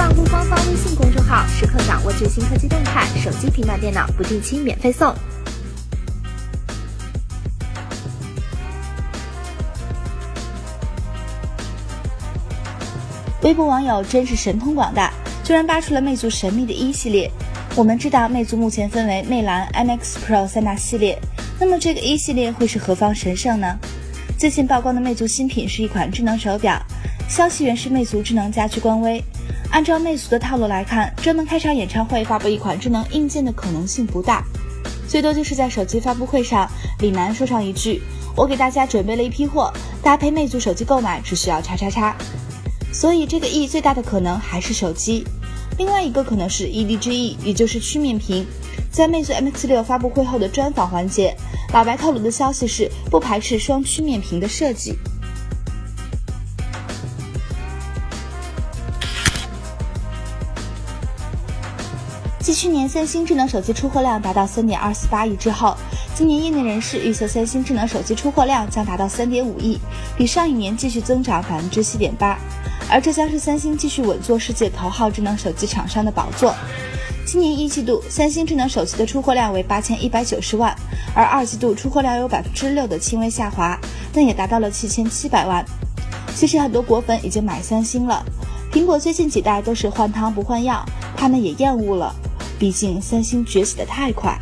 关注官方微信公众号，时刻掌握最新科技动态。手机、平板电脑不定期免费送。微博网友真是神通广大，居然扒出了魅族神秘的一系列。我们知道，魅族目前分为魅蓝、MX Pro 三大系列，那么这个一系列会是何方神圣呢？最近曝光的魅族新品是一款智能手表，消息源是魅族智能家居官微。按照魅族的套路来看，专门开场演唱会发布一款智能硬件的可能性不大，最多就是在手机发布会上，李楠说上一句：“我给大家准备了一批货，搭配魅族手机购买只需要叉叉叉。”所以这个 E 最大的可能还是手机，另外一个可能是 EDGE，也就是曲面屏。在魅族 MX 六发布会后的专访环节，老白透露的消息是不排斥双曲面屏的设计。继去年三星智能手机出货量达到三点二四八亿之后，今年业内人士预测三星智能手机出货量将达到三点五亿，比上一年继续增长百分之七点八。而这将是三星继续稳坐世界头号智能手机厂商的宝座。今年一季度，三星智能手机的出货量为八千一百九十万，而二季度出货量有百分之六的轻微下滑，但也达到了七千七百万。其实很多果粉已经买三星了，苹果最近几代都是换汤不换药，他们也厌恶了。毕竟三星崛起的太快。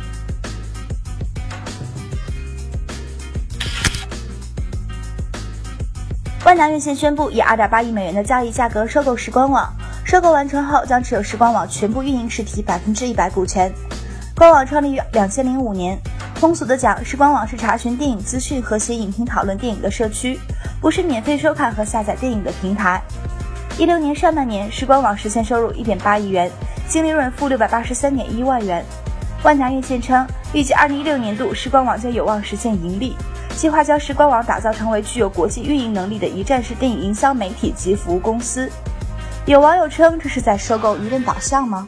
万达院线宣布以二点八亿美元的交易价格收购时光网，收购完成后将持有时光网全部运营实体百分之一百股权。官网创立于两千零五年，通俗的讲，时光网是查询电影资讯和写影评讨论电影的社区，不是免费收看和下载电影的平台。一六年上半年，时光网实现收入一点八亿元，净利润负六百八十三点一万元。万达院线称，预计二零一六年度时光网将有望实现盈利。计划将时光网打造成为具有国际运营能力的一站式电影营销媒体及服务公司。有网友称，这是在收购舆论导向吗？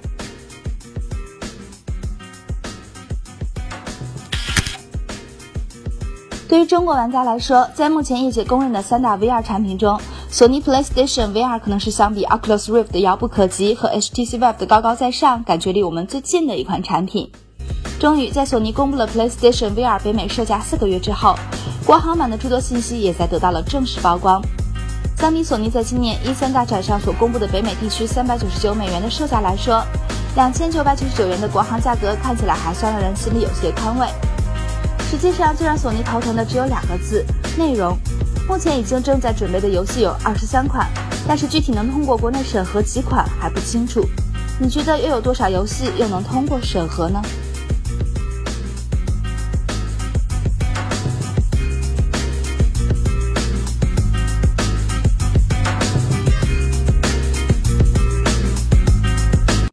对于中国玩家来说，在目前业界公认的三大 VR 产品中，索尼 PlayStation VR 可能是相比 Oculus Rift 的遥不可及和 HTC Vive 的高高在上，感觉离我们最近的一款产品。终于在索尼公布了 PlayStation VR 北美售价四个月之后，国行版的诸多信息也在得到了正式曝光。相比索尼在今年一三大展上所公布的北美地区三百九十九美元的售价来说，两千九百九十九元的国行价格看起来还算让人心里有些宽慰。实际上，最让索尼头疼的只有两个字：内容。目前已经正在准备的游戏有二十三款，但是具体能通过国内审核几款还不清楚。你觉得又有多少游戏又能通过审核呢？